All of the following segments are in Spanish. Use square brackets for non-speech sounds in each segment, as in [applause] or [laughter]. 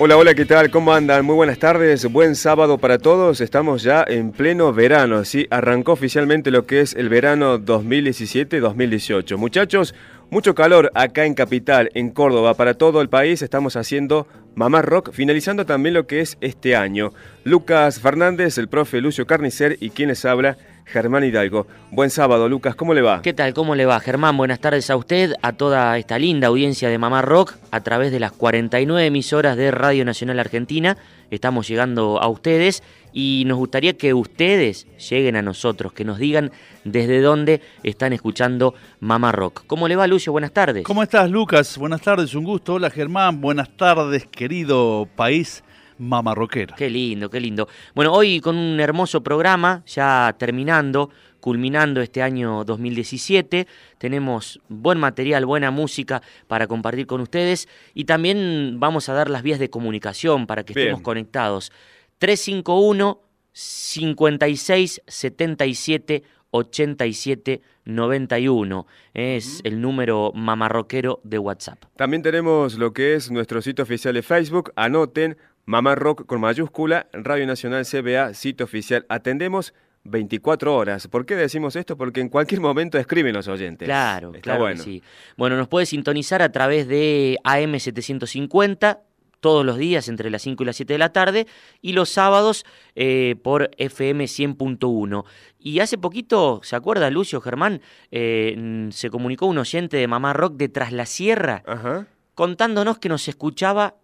Hola, hola, ¿qué tal? ¿Cómo andan? Muy buenas tardes, buen sábado para todos. Estamos ya en pleno verano, ¿sí? Arrancó oficialmente lo que es el verano 2017-2018. Muchachos, mucho calor acá en Capital, en Córdoba, para todo el país. Estamos haciendo Mamá Rock, finalizando también lo que es este año. Lucas Fernández, el profe Lucio Carnicer y quien les habla, Germán Hidalgo. Buen sábado, Lucas, ¿cómo le va? ¿Qué tal? ¿Cómo le va, Germán? Buenas tardes a usted, a toda esta linda audiencia de Mamá Rock, a través de las 49 emisoras de Radio Nacional Argentina. Estamos llegando a ustedes y nos gustaría que ustedes lleguen a nosotros, que nos digan desde dónde están escuchando Mamá Rock. ¿Cómo le va, Lucio? Buenas tardes. ¿Cómo estás, Lucas? Buenas tardes, un gusto. Hola, Germán. Buenas tardes, querido país mamarroquero. Qué lindo, qué lindo. Bueno, hoy con un hermoso programa, ya terminando, culminando este año 2017. Tenemos buen material, buena música para compartir con ustedes y también vamos a dar las vías de comunicación para que Bien. estemos conectados. 351 56 77 87 91 es el número mamarroquero de WhatsApp. También tenemos lo que es nuestro sitio oficial de Facebook. Anoten Mamá Rock con mayúscula, Radio Nacional CBA, sitio oficial. Atendemos 24 horas. ¿Por qué decimos esto? Porque en cualquier momento escriben los oyentes. Claro, Está claro que bueno. sí. Bueno, nos puede sintonizar a través de AM750 todos los días entre las 5 y las 7 de la tarde y los sábados eh, por FM 100.1. Y hace poquito, ¿se acuerda Lucio Germán? Eh, se comunicó un oyente de Mamá Rock de Tras la Sierra Ajá. contándonos que nos escuchaba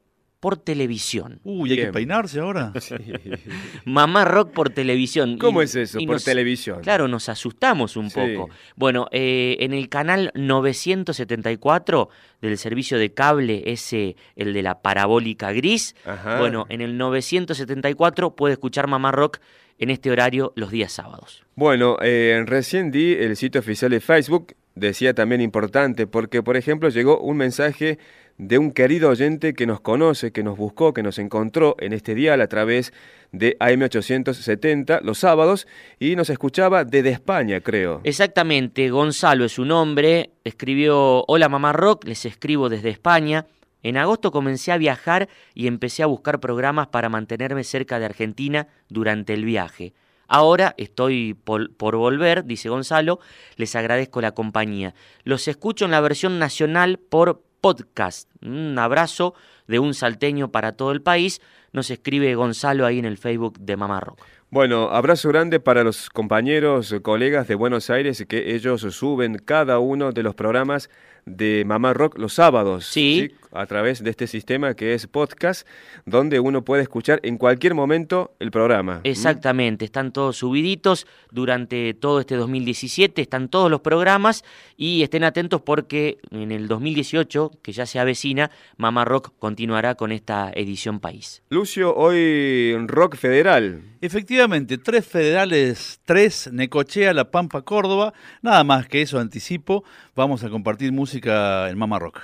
por televisión. Uy, hay Bien. que peinarse ahora. [laughs] Mamá Rock por televisión. ¿Cómo Y- es eso? Por nos- televisión. Claro, nos asustamos un Sí. poco. Bueno, eh, en el canal 974 del servicio de cable, ese, el de la parabólica gris, Ajá. bueno, en el 974 puede escuchar Mamá Rock en este horario los días sábados. Bueno, eh, recién di el sitio oficial de Facebook, decía también importante, porque por ejemplo llegó un mensaje de un querido oyente que nos conoce, que nos buscó, que nos encontró en este dial a través de AM870 los sábados y nos escuchaba desde España, creo. Exactamente, Gonzalo es su nombre, escribió Hola Mamá Rock, les escribo desde España. En agosto comencé a viajar y empecé a buscar programas para mantenerme cerca de Argentina durante el viaje. Ahora estoy por, por volver, dice Gonzalo, les agradezco la compañía. Los escucho en la versión nacional por podcast. Un abrazo de un salteño para todo el país, nos escribe Gonzalo ahí en el Facebook de Mamá Rock. Bueno, abrazo grande para los compañeros, colegas de Buenos Aires, que ellos suben cada uno de los programas de Mamá Rock los sábados. Sí. A través de este sistema que es podcast, donde uno puede escuchar en cualquier momento el programa. ¿Mm? Exactamente, están todos subiditos durante todo este 2017, están todos los programas y estén atentos porque en el 2018, que ya se avecina, Mamá Rock continuará con esta edición país. Lucio, hoy Rock Federal. Efectivamente, tres federales, tres, Necochea, La Pampa, Córdoba. Nada más que eso anticipo. Vamos a compartir música en Mama Rock.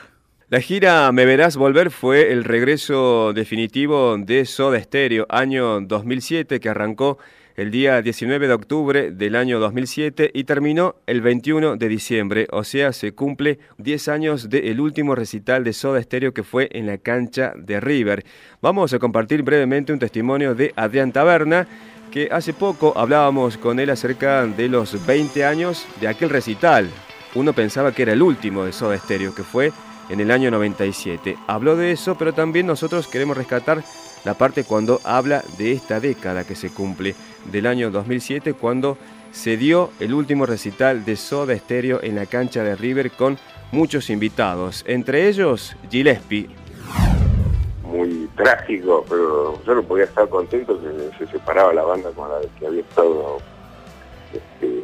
La gira Me Verás Volver fue el regreso definitivo de Soda Stereo, año 2007, que arrancó el día 19 de octubre del año 2007 y terminó el 21 de diciembre, o sea, se cumple 10 años del último recital de Soda Stereo que fue en la cancha de River. Vamos a compartir brevemente un testimonio de Adrián Taberna, que hace poco hablábamos con él acerca de los 20 años de aquel recital. Uno pensaba que era el último de Soda Stereo, que fue en el año 97. Habló de eso, pero también nosotros queremos rescatar la parte cuando habla de esta década que se cumple, del año 2007, cuando se dio el último recital de Soda Stereo en la cancha de River con muchos invitados, entre ellos Gillespie. Muy trágico, pero yo no podía estar contento que se separaba la banda con la que había estado este,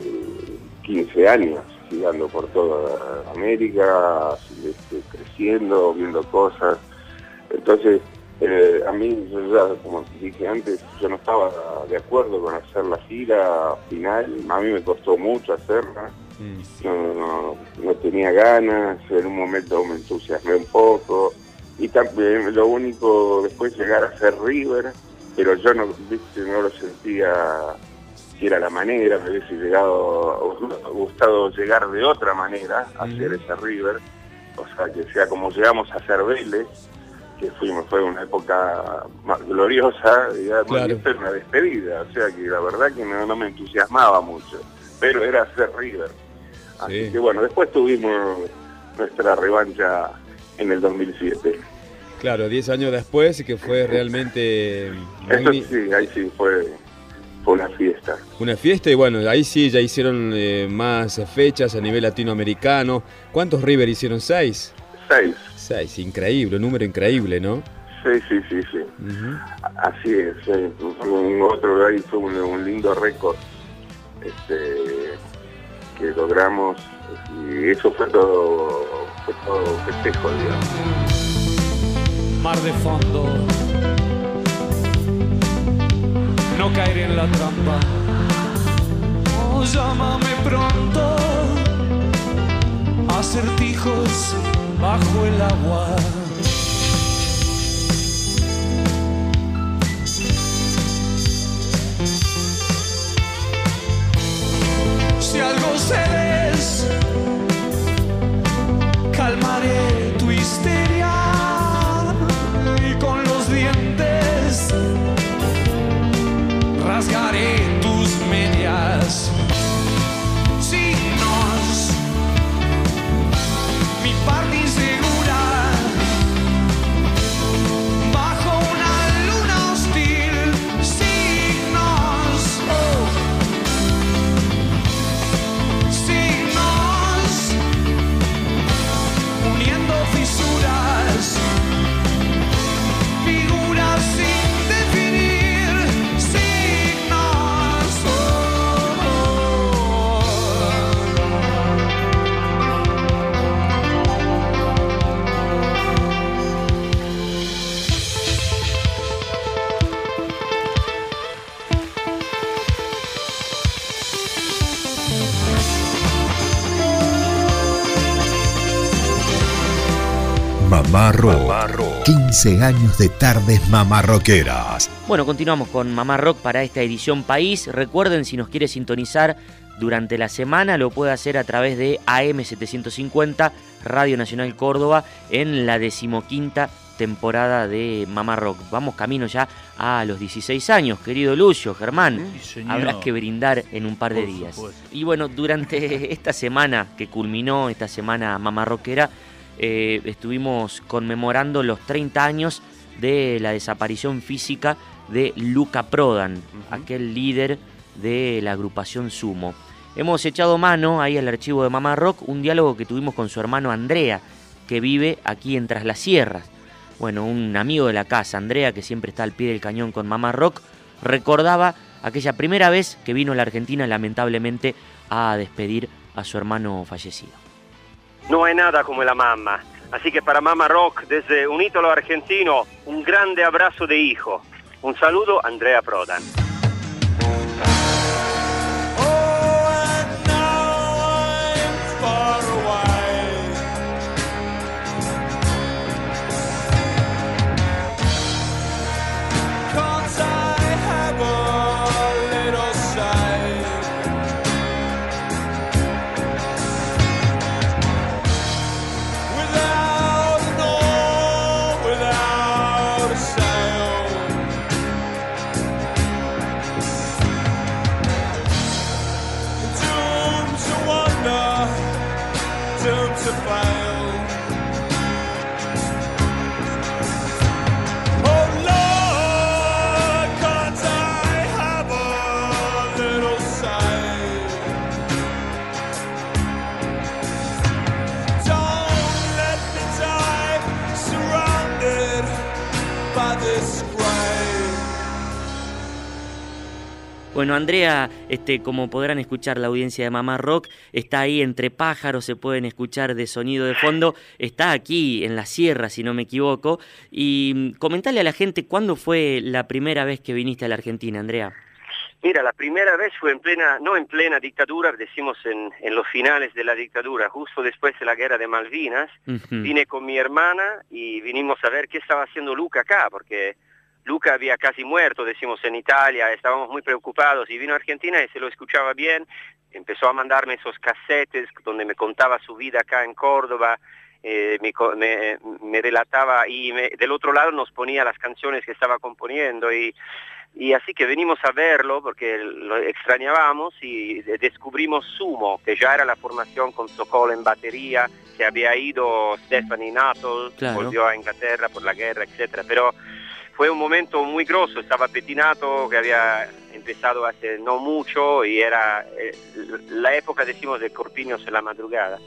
15 años, girando por toda América, este, creciendo, viendo cosas. Entonces, eh, a mí, como dije antes, yo no estaba de acuerdo con hacer la gira final, a mí me costó mucho hacerla, mm. no, tenía ganas, en un momento me entusiasmé un poco, y también lo único después llegar a ser River, pero yo no, no lo sentía que era la manera, me hubiese llegado, gustado llegar de otra manera a hacer ese River, o sea, que sea como llegamos a hacer Vélez, que fuimos, fue una época más gloriosa, digamos, fue una despedida, o sea que la verdad que no, me entusiasmaba mucho, pero era hacer River. Así que bueno, después tuvimos nuestra revancha en el 2007. Claro, 10 años después, que fue realmente... Eso sí, ahí sí fue, fue una fiesta. Una fiesta y bueno, ahí sí ya hicieron eh, más fechas a nivel latinoamericano. ¿Cuántos River hicieron? ¿Seis? Seis. Seis, increíble, un número increíble, ¿no? Sí, sí, sí, sí. Así es, un otro ahí fue un, lindo récord este, que logramos y eso fue todo, fue todo festejo, digamos. Mar de fondo, no caer en la trampa, oh, llámame pronto, acertijos bajo el agua. Si algo cedes, calmaré tu histeria y con los dientes rasgaré 15 años de tardes mamarroqueras. Bueno, continuamos con Mamá Rock para esta edición País. Recuerden, si nos quiere sintonizar durante la semana, lo puede hacer a través de AM750, Radio Nacional Córdoba, en la decimoquinta temporada de Mamá Rock. Vamos camino ya a los 16 años, querido Lucio, Germán. Habrá que brindar en un par de días. Y bueno, durante [laughs] esta semana que culminó, esta semana Mamá Rockera, eh, estuvimos conmemorando los 30 años de la desaparición física de Luca Prodan, aquel líder de la agrupación Sumo. Hemos echado mano ahí al archivo de Mamá Rock, un diálogo que tuvimos con su hermano Andrea, que vive aquí en Tras las Sierras. Bueno, un amigo de la casa, Andrea, que siempre está al pie del cañón con Mamá Rock, recordaba aquella primera vez que vino a la Argentina lamentablemente a despedir a su hermano fallecido. No hay nada como la mamá. Así que para Mama Rock, desde un ídolo argentino, un grande abrazo de hijo. Un saludo, Andrea Prodan. Bueno, Andrea, este, como podrán escuchar la audiencia de Mamá Rock, está ahí entre pájaros, se pueden escuchar de sonido de fondo, está aquí en la sierra, si no me equivoco. Y mm, comentale a la gente cuándo fue la primera vez que viniste a la Argentina, Andrea. Mira, la primera vez fue en plena, no en plena dictadura, decimos en, en los finales de la dictadura, justo después de la guerra de Malvinas. Vine con mi hermana y vinimos a ver qué estaba haciendo Luca acá, porque Luca había casi muerto, decimos en Italia, estábamos muy preocupados y vino a Argentina y se lo escuchaba bien, empezó a mandarme esos casetes donde me contaba su vida acá en Córdoba, eh, me, co- me- me relataba y me- del otro lado nos ponía las canciones que estaba componiendo y, y así que venimos a verlo porque lo extrañábamos y de- descubrimos Sumo, que ya era la formación con Sokol en batería, que había ido Stephanie Nuttall, Claro. volvió a Inglaterra por la guerra, etcétera, pero fue un momento muy grosso, estaba Pettinato que había empezado hace no mucho y era eh, la época, decimos, de Corpiños en la madrugada.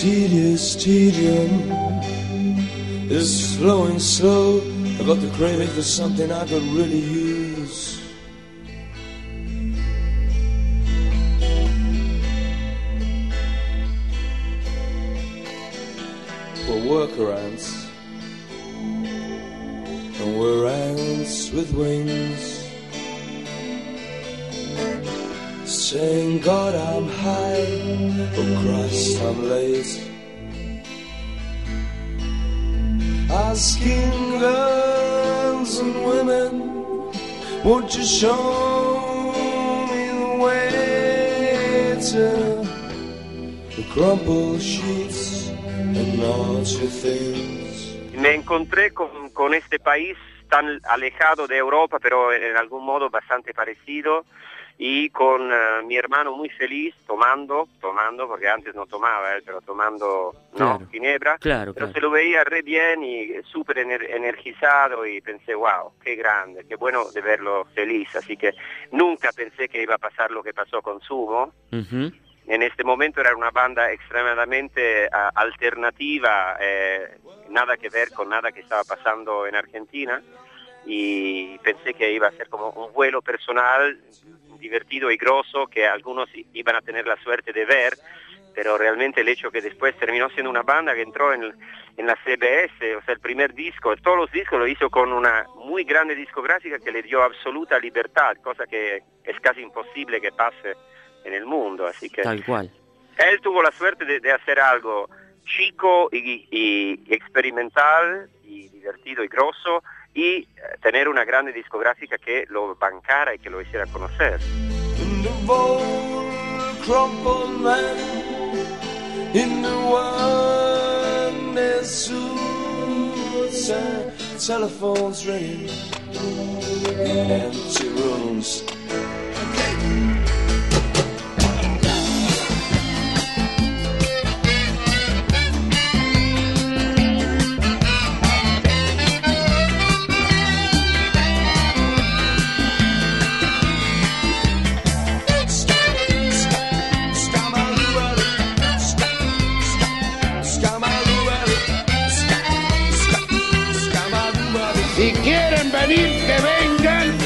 Tedious tedium is flowing slow. I got the craving for something I could really use. Won't you show me the way to the crumpled sheets and naughty things? Me encontré con, con este país tan alejado de Europa, pero en algún modo bastante parecido, y con eh, mi hermano muy feliz tomando, tomando, porque antes no tomaba, él, pero tomando ¿no? Ginebra, Claro, pero claro. se lo veía re bien y súper ener- energizado y pensé, wow, qué grande, qué bueno de verlo feliz, así que nunca pensé que iba a pasar lo que pasó con Sumo, en este momento era una banda extremadamente alternativa, eh, nada que ver con nada que estaba pasando en Argentina. Y pensé que iba a ser como un vuelo personal divertido y grosso que algunos iban a tener la suerte de ver, pero realmente el hecho que después terminó siendo una banda que entró en, en la CBS, o sea, el primer disco, todos los discos lo hizo con una muy grande discográfica que le dio absoluta libertad, cosa que es casi imposible que pase en el mundo, así que Tal cual. él tuvo la suerte de, de hacer algo chico y, y experimental y divertido y grosso y eh, tener una grande discográfica que lo bancara y que lo hiciera conocer.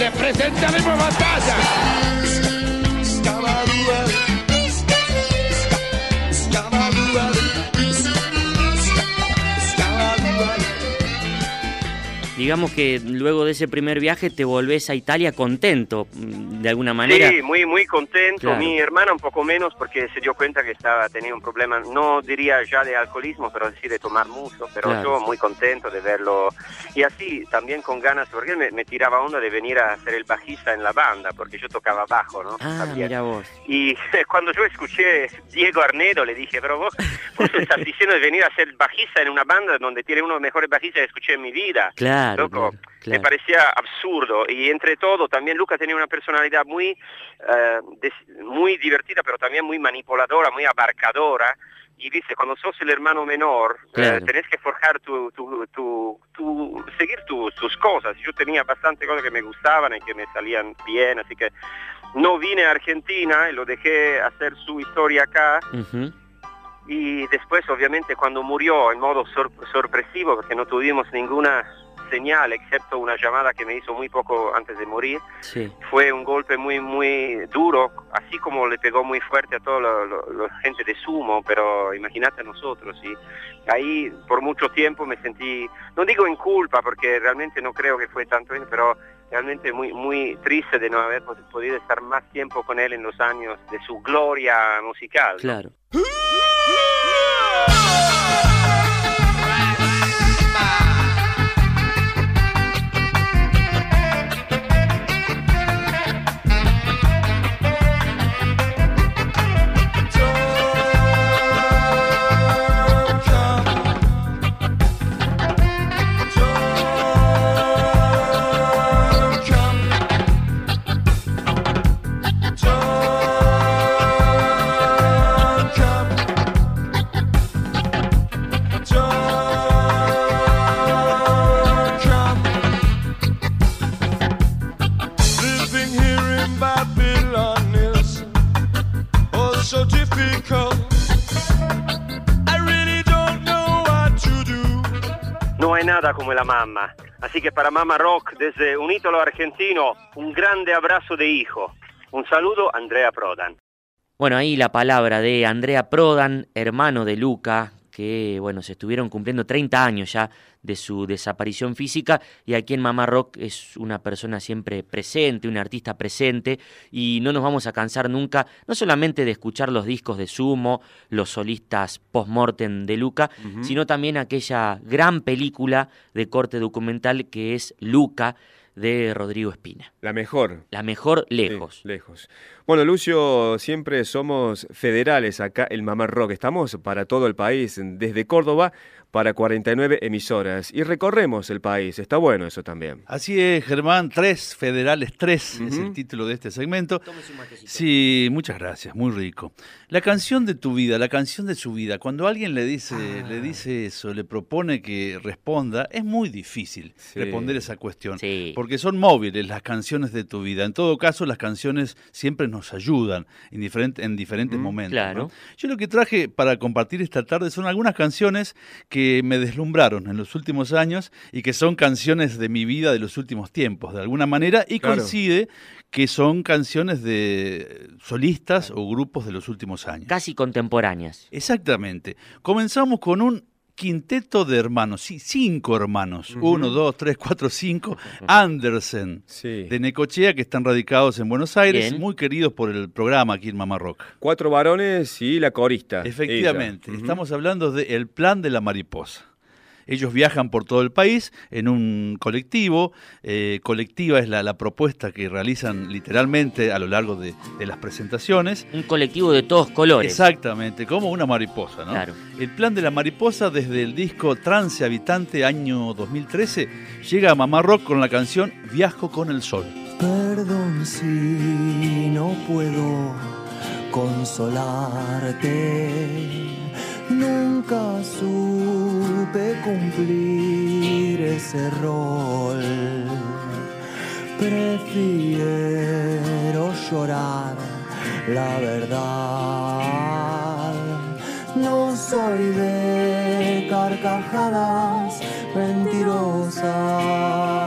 Les presentaremos batalla. Digamos que luego de ese primer viaje te volvés a Italia contento, mm, de alguna manera. Sí, muy muy contento. Claro. Mi hermana un poco menos porque se dio cuenta que estaba teniendo un problema, no diría ya de alcoholismo, pero sí de tomar mucho. Pero Claro. yo muy contento de verlo y así también con ganas porque me, me tiraba onda de venir a ser el bajista en la banda porque yo tocaba bajo, ¿no? Ah, mira vos. Y [laughs] cuando yo escuché Diego Arnedo, le dije, pero vos, vos [laughs] estás diciendo de venir a ser bajista en una banda donde tiene uno de los mejores bajistas que escuché en mi vida. Claro, Loco, claro, me parecía absurdo. Y entre todo, también Luca tenía una personalidad muy, eh, des- muy divertida, pero también muy manipuladora, muy abarcadora, y viste, cuando sos el hermano menor, eh, tenés que forjar tu, tu, tu, tu- seguir tu- tus cosas. Yo tenía bastante cosas que me gustaban y que me salían bien, así que no vine a Argentina y lo dejé hacer su historia acá. Y después, obviamente, cuando murió en modo sor- sorpresivo, porque no tuvimos ninguna señal, excepto una llamada que me hizo muy poco antes de morir, Sí. fue un golpe muy, muy duro, así como le pegó muy fuerte a toda la gente de Sumo, pero imagínate a nosotros. Y ahí por mucho tiempo me sentí, no digo en culpa, porque realmente no creo que fue tanto eso, pero realmente muy, muy triste de no haber pod- podido estar más tiempo con él en los años de su gloria musical. Claro. Living Como la mamá. Así que para Mama Rock, desde un ídolo argentino, un grande abrazo de hijo. Un saludo, Andrea Prodan. Bueno, ahí la palabra de Andrea Prodan, hermano de Luca, que bueno, se estuvieron cumpliendo 30 años ya de su desaparición física y aquí en Mamá Rock es una persona siempre presente, un artista presente y no nos vamos a cansar nunca, no solamente de escuchar los discos de Sumo, los solistas post-mortem de Luca, sino también aquella gran película de corte documental que es Luca de Rodrigo Espina. La mejor. La mejor Sí, lejos. lejos. Bueno, Lucio, siempre somos federales acá en Mamá Rock. Estamos para todo el país, desde Córdoba para 49 emisoras. Y recorremos el país. Está bueno eso también. Así es, Germán, tres federales, tres es el título de este segmento. Sí, muchas gracias, muy rico. La canción de tu vida, la canción de su vida, cuando alguien le dice, Ah. le dice eso, le propone que responda, es muy difícil Sí. responder esa cuestión. Sí. Porque son móviles las canciones de tu vida. En todo caso, las canciones siempre nos ayudan en, diferente- en diferentes momentos. claro. ¿no? Yo lo que traje para compartir esta tarde son algunas canciones que me deslumbraron en los últimos años y que son canciones de mi vida de los últimos tiempos, de alguna manera, y Claro. coincide que son canciones de solistas o grupos de los últimos años. Casi contemporáneas. Exactamente. Comenzamos con un quinteto de hermanos, sí, cinco hermanos, uno, dos, tres, cuatro, cinco, [laughs] Andersen, Sí. de Necochea, que están radicados en Buenos Aires, Bien. muy queridos por el programa aquí en Mamá Rock. Cuatro varones y la corista. Efectivamente, estamos hablando de El Plan de la Mariposa. Ellos viajan por todo el país en un colectivo. eh, colectiva es la, la propuesta que realizan literalmente a lo largo de, de las presentaciones. Un colectivo de todos colores. Exactamente, como una mariposa, ¿no? Claro. El plan de la mariposa desde el disco Trance Habitante año 2013 llega a Mamá Rock con la canción Viajo con el Sol. Perdón si no puedo consolarte. Nunca supe cumplir ese rol. Prefiero llorar la verdad. No soy de carcajadas mentirosas.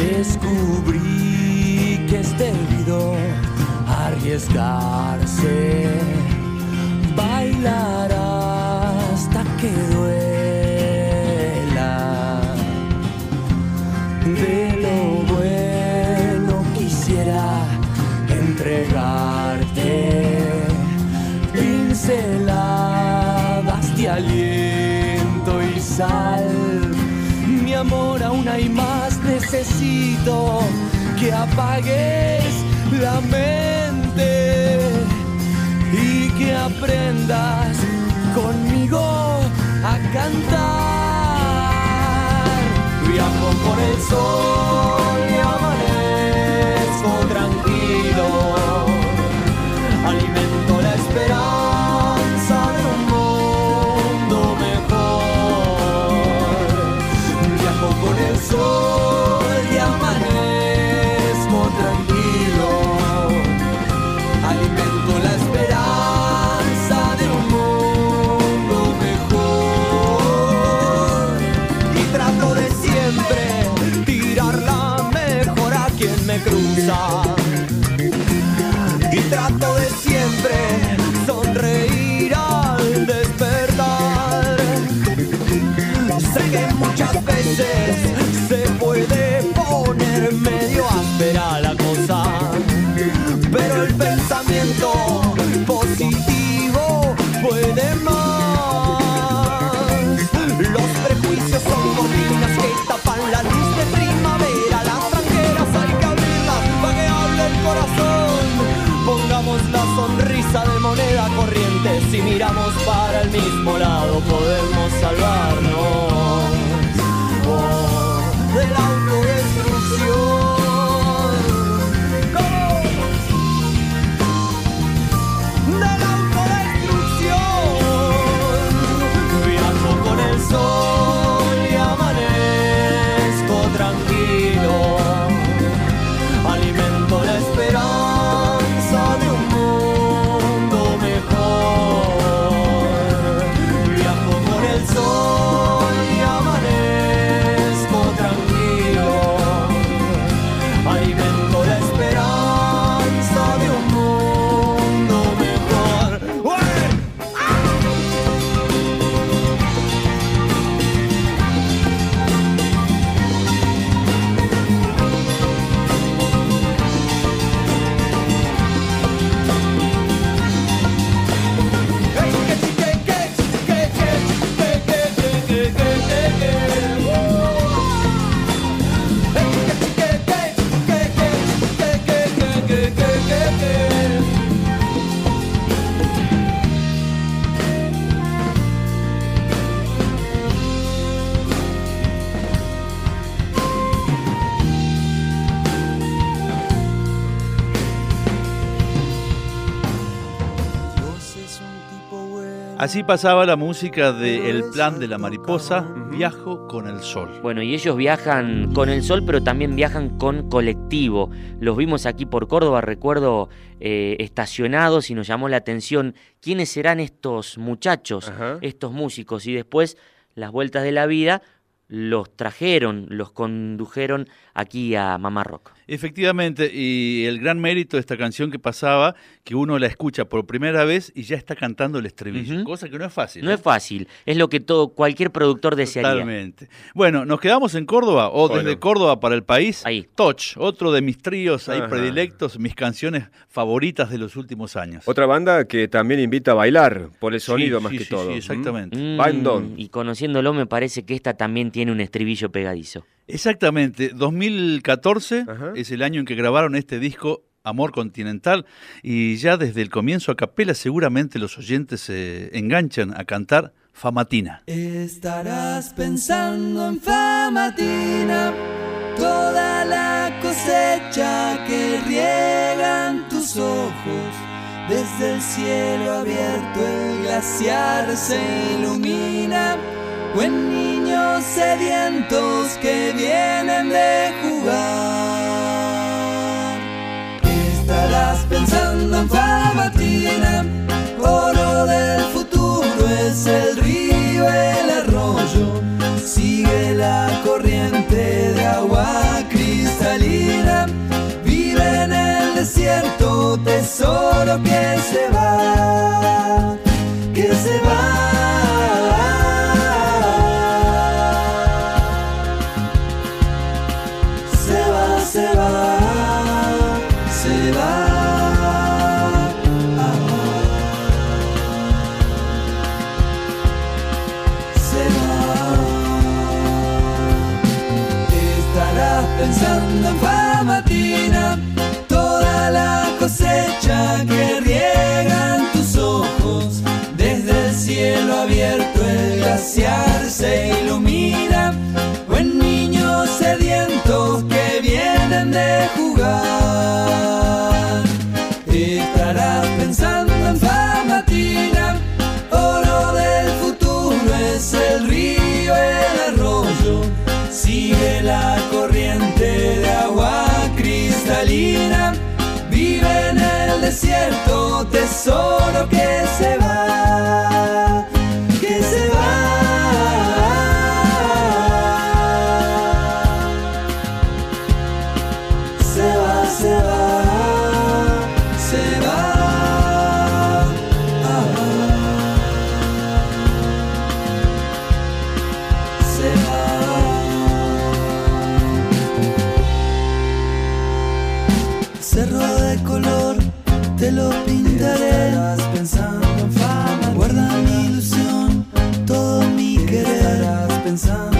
Descubrí que es debido arriesgarse, bailar hasta que duela. De lo bueno quisiera entregarte pinceladas de aliento y sal. Mi amor, aún hay más. Necesito que apagues la mente y que aprendas conmigo a cantar. Viajo por el sol Sonrisa de moneda corriente. Si miramos Así pasaba la música de El plan de la mariposa, Viajo con el sol. Bueno, y ellos viajan con el sol, pero también viajan con colectivo. Los vimos aquí por Córdoba, recuerdo, eh, estacionados y nos llamó la atención quiénes serán estos muchachos, Ajá. estos músicos. Y después, las vueltas de la vida, los trajeron, los condujeron aquí a Mamá Rock. Efectivamente, y el gran mérito de esta canción que pasaba, que uno la escucha por primera vez y ya está cantando el estribillo, cosa que no es fácil. No ¿eh? es fácil, es lo que todo cualquier productor desearía. Totalmente. Bueno, nos quedamos en Córdoba o Bueno. desde Córdoba para el país. Ahí. Toch, otro de mis tríos ahí predilectos, mis canciones favoritas de los últimos años. Otra banda que también invita a bailar por el sonido Sí, más sí, que sí, todo. sí, exactamente. Mm, Bandón. y conociéndolo me parece que esta también tiene un estribillo pegadizo. Exactamente, 2014 Ajá. es el año en que grabaron este disco Amor Continental y ya desde el comienzo a capela seguramente los oyentes se enganchan a cantar Famatina. Estarás pensando en famatina, toda la cosecha que riegan tus ojos. Desde el cielo abierto el glaciar se ilumina, o en niños sedientos que vienen de jugar. Estarás pensando en famatina, oro del futuro es el río, el arroyo. Sigue la corriente de agua cristalina. Vive en el desierto, tesoro que se va, desierto, tesoro que se va, some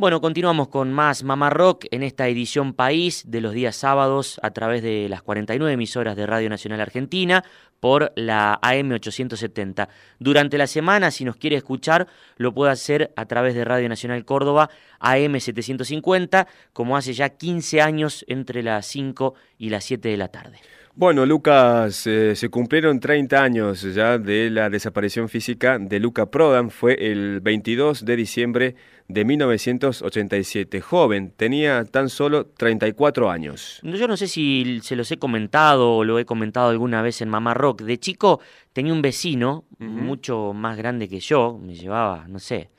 Bueno, continuamos con más Mamá Rock en esta edición País de los días sábados a través de las 49 emisoras de Radio Nacional Argentina por la AM 870. Durante la semana, si nos quiere escuchar, lo puede hacer a través de Radio Nacional Córdoba AM 750, como hace ya 15 años entre las 5 y las 7 de la tarde. Bueno, Lucas, eh, se cumplieron 30 años ya de la desaparición física de Luca Prodan. Fue el 22 de diciembre de 1987. Joven, tenía tan solo 34 años. Yo no sé si se los he comentado o lo he comentado alguna vez en Mamá Rock. De chico tenía un vecino mucho más grande que yo, me llevaba, no sé,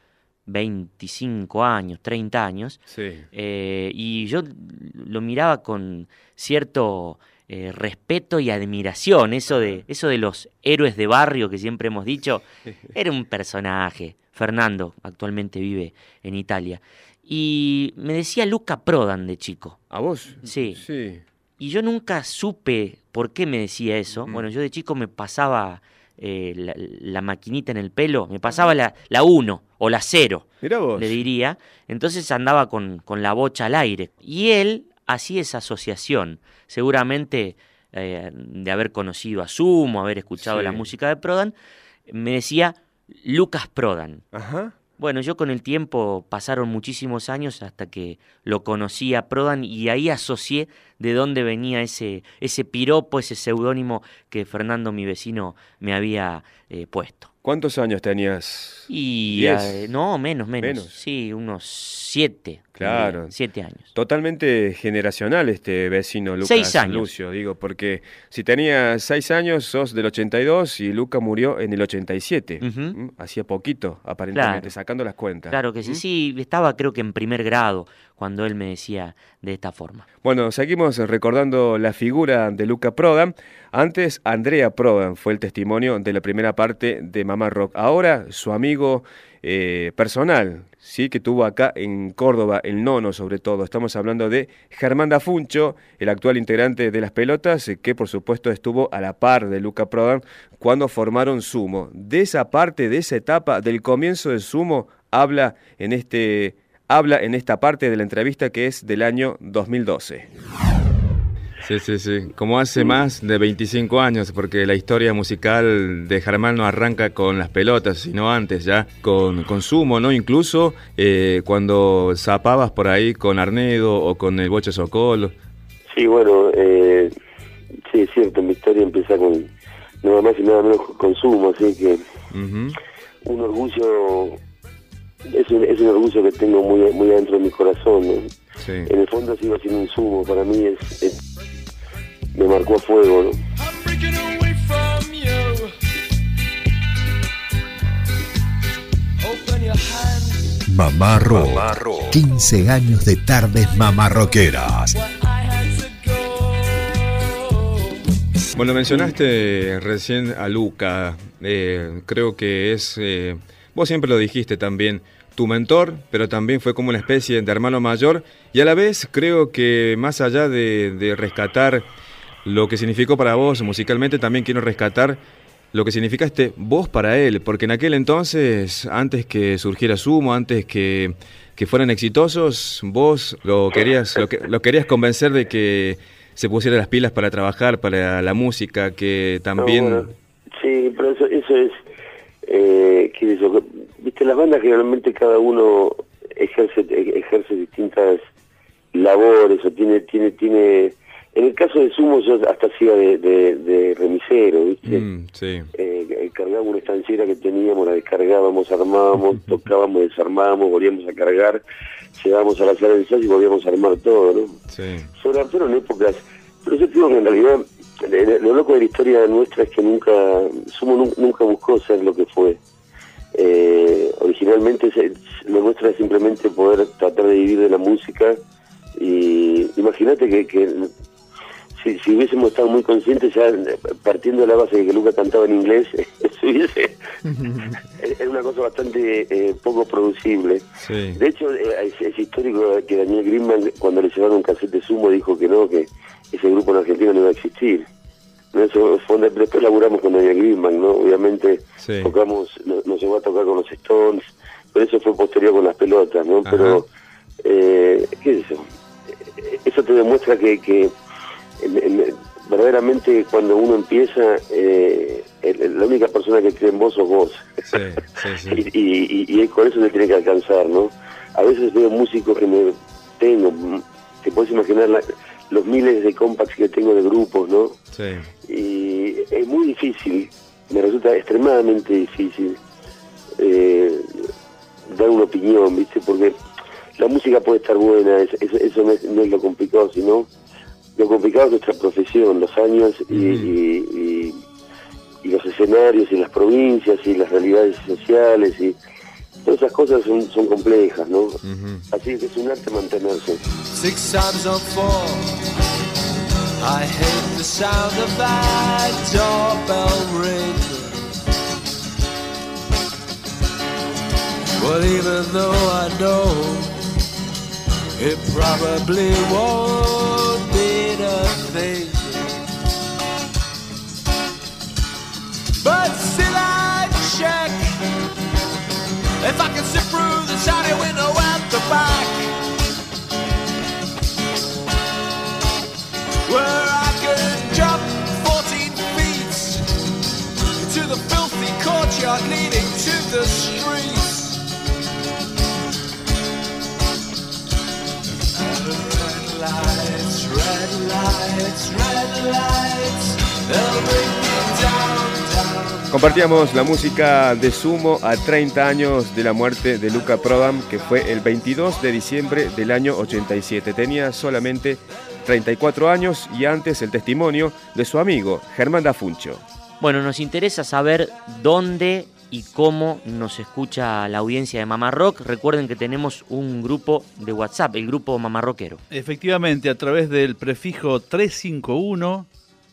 25 años, 30 años. Sí. Eh, y yo lo miraba con cierto eh, respeto y admiración, eso de, eso de los héroes de barrio que siempre hemos dicho, [laughs] era un personaje. Fernando actualmente vive en Italia. Y me decía Luca Prodan de chico. ¿A vos? Sí. Sí. Y yo nunca supe por qué me decía eso. Bueno, yo de chico me pasaba eh, la, la maquinita en el pelo, me pasaba la, la 1 o la 0, Mirá vos. le diría. Entonces andaba con, con la bocha al aire. Y él hacía esa asociación, seguramente eh, de haber conocido a Sumo, haber escuchado Sí. la música de Prodan, me decía Lucas Prodan. Ajá. Bueno, yo con el tiempo pasaron muchísimos años hasta que lo conocí a Prodan y ahí asocié de dónde venía ese, ese piropo, ese seudónimo que Fernando, mi vecino, me había eh, puesto. ¿Cuántos años tenías? Y eh, no, menos, menos, Menos. Sí, unos siete. Claro. diría, Siete años. Totalmente generacional este vecino Lucas Seis años. Lucio, digo, porque si tenías seis años sos del 82 y Luca murió en el 87. Ujú. ¿Mm? Hacía poquito, aparentemente, Claro. sacando las cuentas. Claro que sí, ¿Mm? sí, estaba creo que en primer grado cuando él me decía de esta forma. Bueno, seguimos recordando la figura de Luca Prodan. Antes, Andrea Prodan fue el testimonio de la primera parte de Mamá Rock. Ahora, su amigo eh, personal, sí, que tuvo acá en Córdoba, el nono sobre todo. Estamos hablando de Germán Dafuncho, el actual integrante de las pelotas, eh, que por supuesto estuvo a la par de Luca Prodan cuando formaron Sumo. De esa parte, de esa etapa, del comienzo de Sumo, habla en este habla en esta parte de la entrevista que es del año 2012. Sí, sí, sí. Como hace más de 25 años, porque la historia musical de Germán no arranca con las pelotas, sino antes ya, con, con Sumo, ¿no? Incluso eh, cuando zapabas por ahí con Arnedo o con el Boche Socolo. Sí, bueno, eh, sí, es cierto, mi historia empieza con nada más y nada menos con consumo, así que un orgullo, es un, es un orgullo que tengo muy, muy adentro de mi corazón. ¿no? Sí. En el fondo sigo siendo un sumo, para mí es, es- me marcó a fuego, ¿no? Mamá Rock. 15 años de tardes mamarroqueras. Bueno, mencionaste recién a Luca, eh, creo que es, eh, vos siempre lo dijiste también, tu mentor, pero también fue como una especie de hermano mayor y a la vez creo que más allá de, de rescatar lo que significó para vos musicalmente, también quiero rescatar lo que significa este vos para él, porque en aquel entonces, antes que surgiera Sumo, antes que, que fueran exitosos, vos lo querías, lo, que- lo querías convencer de que se pusiera las pilas para trabajar, para la música, que también... No, sí, pero eso, eso es, eh, ¿qué es eso? Viste, las bandas generalmente cada uno ejerce ejerce distintas labores o tiene, tiene, tiene... En el caso de Sumo yo hasta hacía de, de, de remisero, ¿viste? Mm, sí. Eh, cargábamos una estanciera que teníamos, la descargábamos, armábamos, [laughs] tocábamos, desarmábamos, volvíamos a cargar, llegábamos a la sala de ensayo y volvíamos a armar todo, ¿no? Sí. Sobre todo en épocas, pero yo digo que en realidad eh, lo loco de la historia nuestra es que nunca, Sumo nu- nunca buscó ser lo que fue. Eh, originalmente se- lo nuestro era simplemente poder tratar de vivir de la música y imagínate que, que si, si hubiésemos estado muy conscientes ya eh, partiendo de la base de que Luca cantaba en inglés, [laughs] hubiese, [laughs] es una cosa bastante eh, poco producible. Sí. De hecho, eh, es, es histórico que Daniel Greenman, cuando le llevaron un cassette de sumo, dijo que no, que ese grupo en Argentina no iba a existir. Eso fue después laburamos con Daniel Greenman, ¿no? Obviamente Sí. tocamos, no- nos llevó a tocar con los Stones, pero eso fue posterior con las pelotas, ¿no? Pero, eh, ¿qué es eso? Eh, Eso te demuestra que, que en- en- verdaderamente cuando uno empieza, eh, el- la única persona que cree en vos sos vos. Sí, sí, [laughs] sí. y, y, y- y con eso se tiene que alcanzar, ¿no? A veces veo músicos que me tengo, te puedes imaginar la- los miles de compacts que tengo de grupos, ¿no? Sí. Y es muy difícil, me resulta extremadamente difícil eh, dar una opinión, ¿viste? Porque la música puede estar buena, es- es- eso no es, no es lo complicado, sino lo complicado es nuestra profesión, los años y, y- y- y los escenarios y las provincias y las realidades sociales y todas esas cosas son, son complejas, ¿no? Así que es un arte mantenerse. Six times on four. I hate the sound of that doorbell ring. Well, even though I know it probably won't thing. But still, I check if I can sit through the tiny window at the back. where I could jump 14 feet to the filthy courtyard leading to the streets. Red Compartíamos la música de Sumo a 30 años de la muerte de Luca Prodan, que fue el 22 de diciembre del año 87. Tenía solamente 34 años y antes el testimonio de su amigo Germán Dafuncho. Bueno, nos interesa saber dónde y cómo nos escucha la audiencia de Mamá Rock. Recuerden que tenemos un grupo de WhatsApp, el grupo Mamá Rockero. Efectivamente, a través del prefijo 351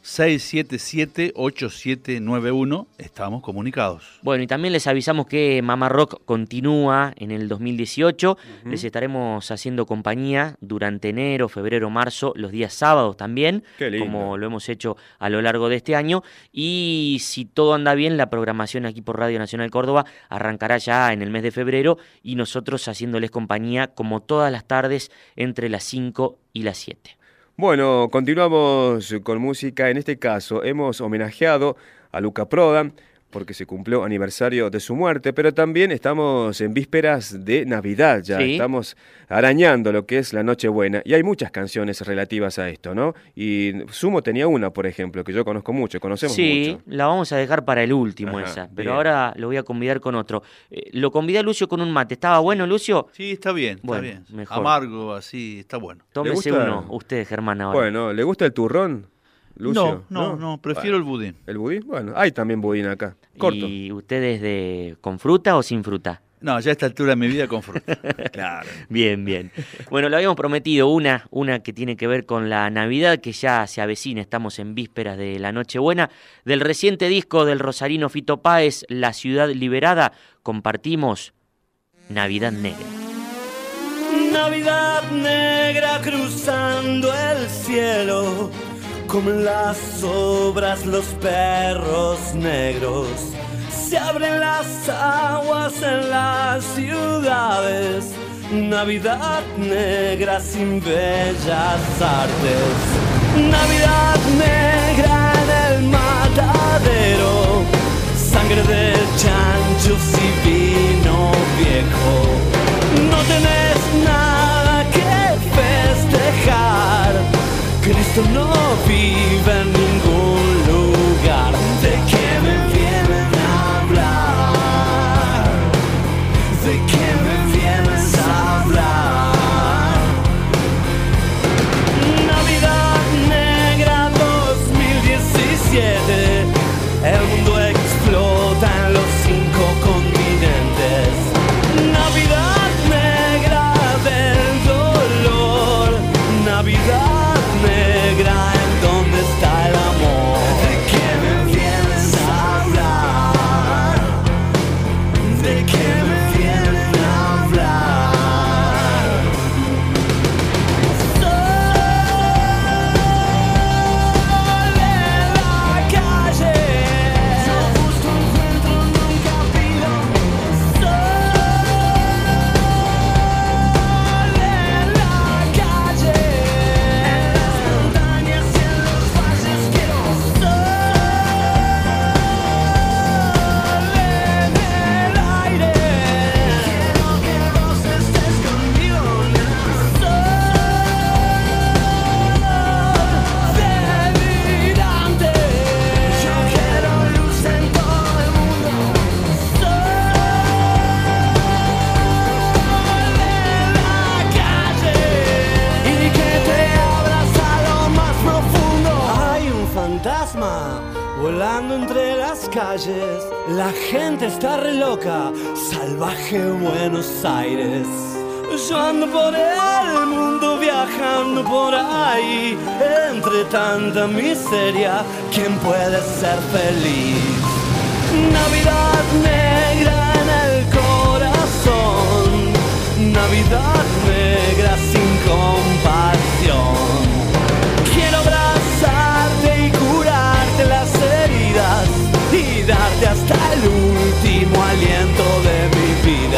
677 8791 estamos comunicados. Bueno, y también les avisamos que Mamá Rock continúa en el 2018. Ujú. Les estaremos haciendo compañía durante enero, febrero, marzo, los días sábados también, como lo hemos hecho a lo largo de este año. Y si todo anda bien, la programación aquí por Radio Nacional Córdoba arrancará ya en el mes de febrero y nosotros haciéndoles compañía como todas las tardes entre las 5 y las 7. Bueno, continuamos con música. En este caso, hemos homenajeado a Luca Prodan porque se cumplió aniversario de su muerte, pero también estamos en vísperas de Navidad ya, Sí. estamos arañando lo que es la Nochebuena y hay muchas canciones relativas a esto, ¿no? Y Sumo tenía una, por ejemplo, que yo conozco mucho, conocemos Sí, mucho. la vamos a dejar para el último Ajá, esa, pero bien. ahora lo voy a convidar con otro. Eh, lo convidé a Lucio con un mate. ¿Estaba bueno, Lucio? Sí, está bien, está Bueno, bien. mejor. Amargo, así, está bueno. Tómese gusta? uno, usted, Germán, ahora. Bueno, ¿le gusta el turrón? Lucio? No, no, no, prefiero el budín. ¿El budín? Bueno, hay también budín acá. Corto. ¿Y ustedes de con fruta o sin fruta? No, ya a esta altura de mi vida con fruta. [laughs] Claro. Bien, bien. Bueno, lo habíamos prometido, una, una que tiene que ver con la Navidad, que ya se avecina, estamos en vísperas de la Nochebuena. Del reciente disco del Rosarino Fito Páez, La Ciudad Liberada, compartimos Navidad Negra. Navidad negra cruzando el cielo, como las obras los perros negros. Se abren las aguas en las ciudades, Navidad negra sin bellas artes. Navidad negra en el matadero, sangre de chanchos y vino viejo. No tenés nada que festejar. Cristo no vive en ningún lugar. La gente está re loca. Salvaje Buenos Aires. Yo ando por el mundo viajando por ahí, entre tanta miseria, ¿quién puede ser feliz? Navidad negra en el corazón, Navidad negra sin compasión. Mi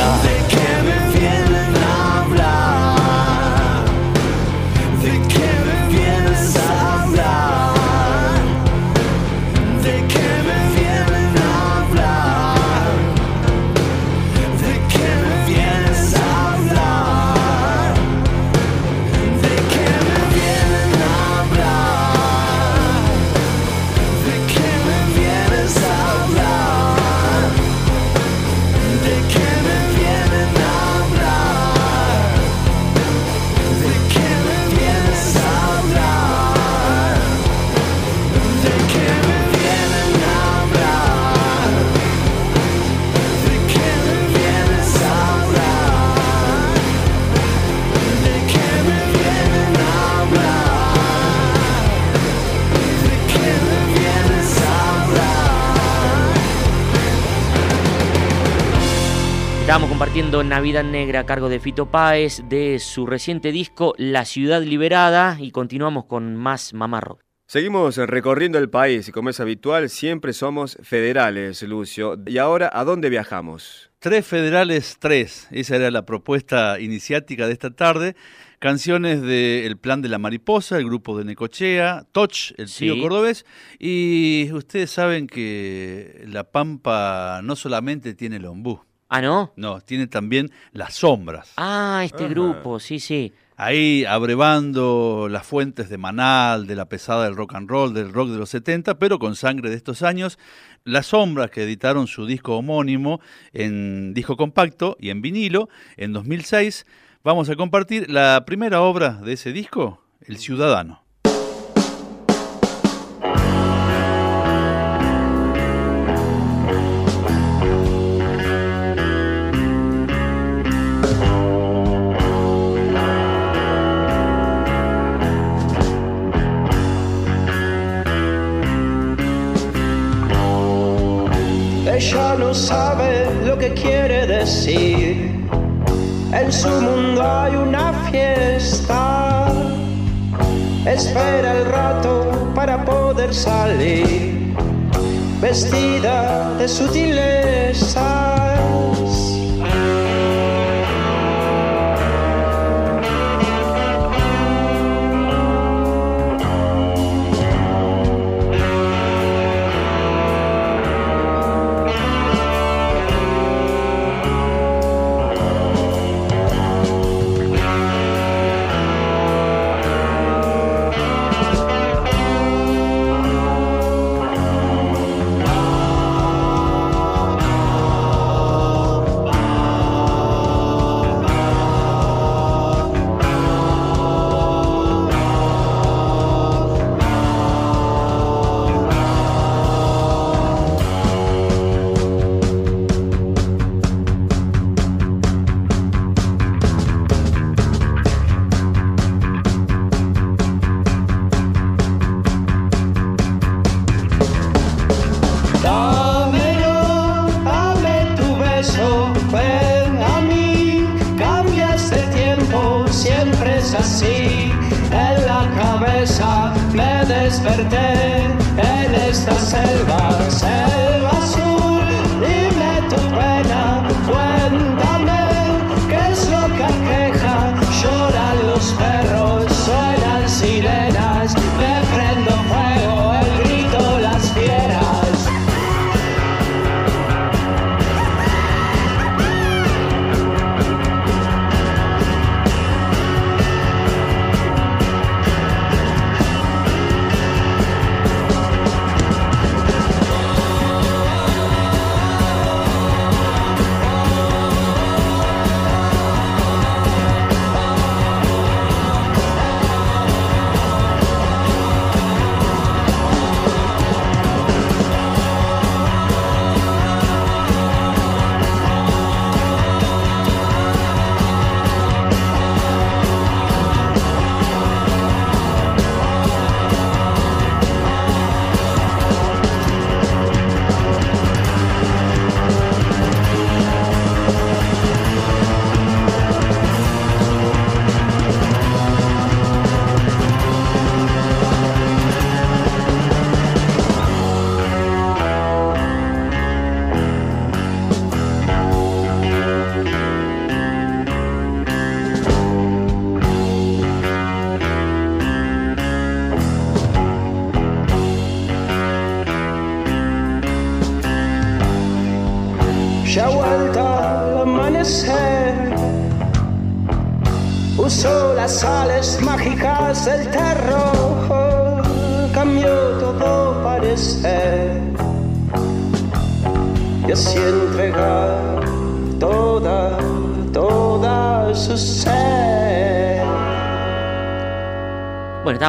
compartiendo Navidad Negra a cargo de Fito Páez de su reciente disco La Ciudad Liberada y continuamos con más Mamá Rock. Seguimos recorriendo el país y como es habitual, siempre somos federales, Lucio. ¿Y ahora a dónde viajamos? Tres federales, tres. Esa era la propuesta iniciática de esta tarde. Canciones de El Plan de la Mariposa, el grupo de Necochea, Toch, el tío Sí. cordobés. Y ustedes saben que La Pampa no solamente tiene el ombú. Ah, ¿no? No, tiene también las sombras. Ah, este Ajá. grupo, sí, sí. Ahí abrevando las fuentes de Manal, de la pesada del rock and roll, del rock de los 70, pero con sangre de estos años. Las Sombras, que editaron su disco homónimo en disco compacto y en vinilo en 2006. Vamos a compartir la primera obra de ese disco, El Ciudadano. Sabe lo que quiere decir. En su mundo hay una fiesta. Espera el rato para poder salir. Vestida de sutilezas.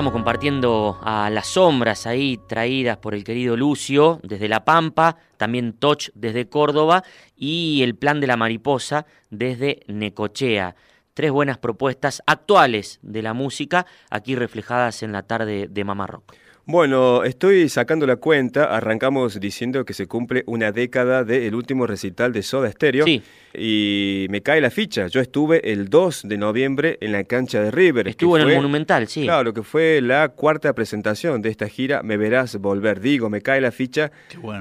Estábamos compartiendo a las sombras ahí traídas por el querido Lucio desde La Pampa, también Toch desde Córdoba y el Plan de la Mariposa desde Necochea. Tres buenas propuestas actuales de la música aquí reflejadas en la tarde de Mamá Rock. Bueno, estoy sacando la cuenta, arrancamos diciendo que se cumple una década del último recital de Soda Stereo Sí. y me cae la ficha. Yo estuve el 2 de noviembre en la cancha de River. Estuvo en el Monumental, sí. Claro, que fue la cuarta presentación de esta gira Me Verás Volver. Digo, me cae la ficha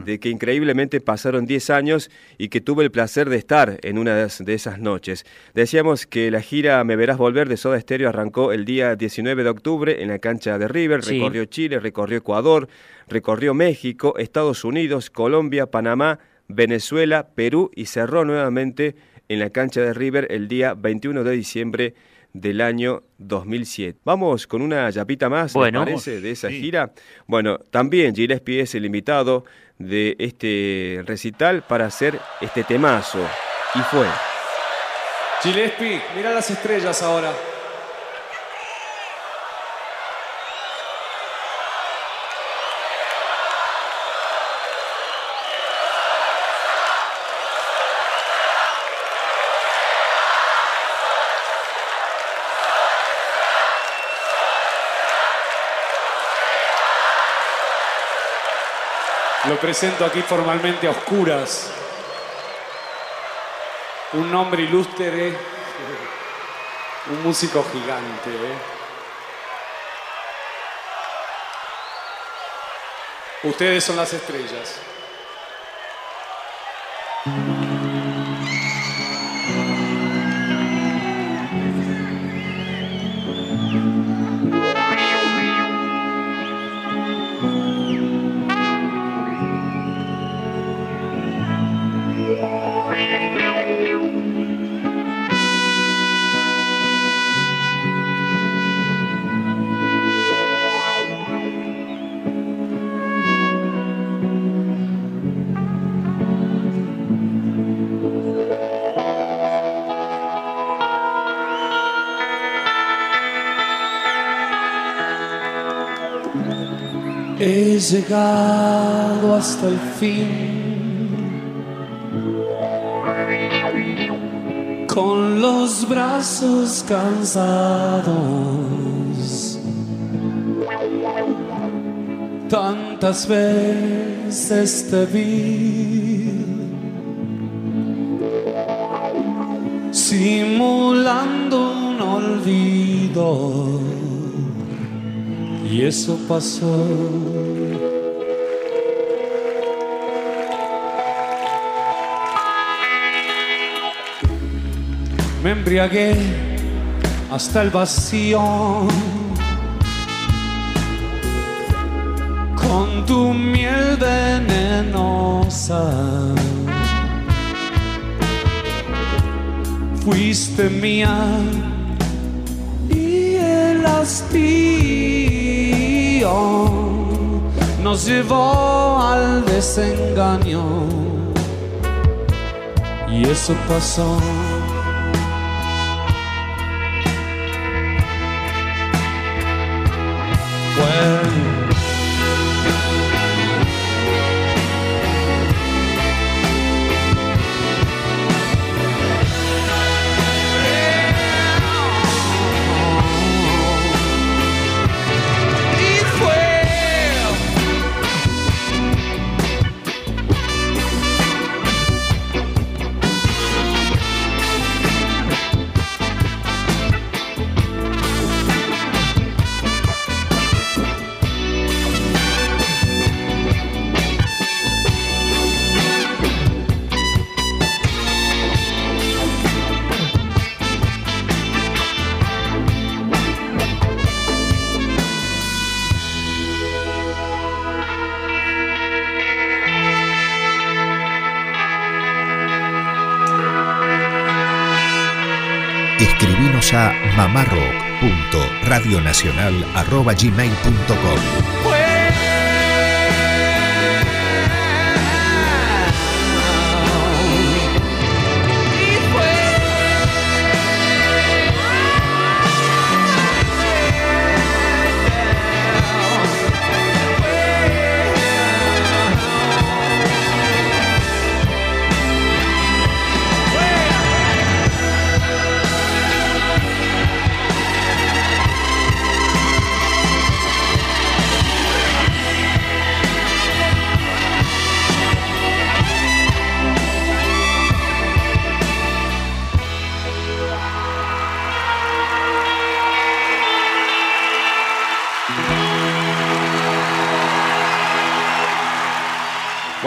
de que increíblemente pasaron 10 años y que tuve el placer de estar en una de de esas noches. Decíamos que la gira Me Verás Volver de Soda Stereo arrancó el día 19 de octubre en la cancha de River, Sí. recorrió Chile, recorrió Ecuador, recorrió México, Estados Unidos, Colombia, Panamá, Venezuela, Perú y cerró nuevamente en la cancha de River el día 21 de diciembre del año 2007. Vamos con una yapita más, Bueno. ¿les parece, de esa gira? Bueno, también Gillespie es el invitado de este recital para hacer este temazo. Y fue. Gillespie, mira las estrellas ahora. Lo presento aquí formalmente a oscuras. Un nombre ilustre, un músico gigante. ¿eh? Ustedes son las estrellas. Hasta el fin con los brazos cansados. Tantas veces te vi simulando un olvido y eso pasó. Embriagué hasta el vacío con tu miel venenosa. Fuiste mía y el hastío nos llevó al desengaño y eso pasó. Bueno. mamarrock.radionacional.gmail.com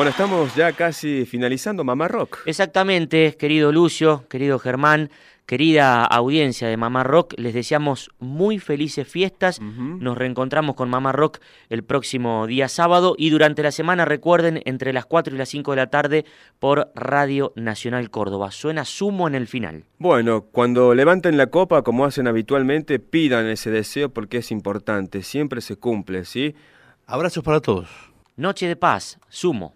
Bueno, estamos ya casi finalizando Mamá Rock. Exactamente, querido Lucio, querido Germán, querida audiencia de Mamá Rock, les deseamos muy felices fiestas. Nos reencontramos con Mamá Rock el próximo día sábado y durante la semana, recuerden, entre las 4 y las 5 de la tarde por Radio Nacional Córdoba. Suena sumo en el final. Bueno, cuando levanten la copa, como hacen habitualmente, pidan ese deseo porque es importante, siempre se cumple, ¿sí? Abrazos para todos. Noche de paz, sumo.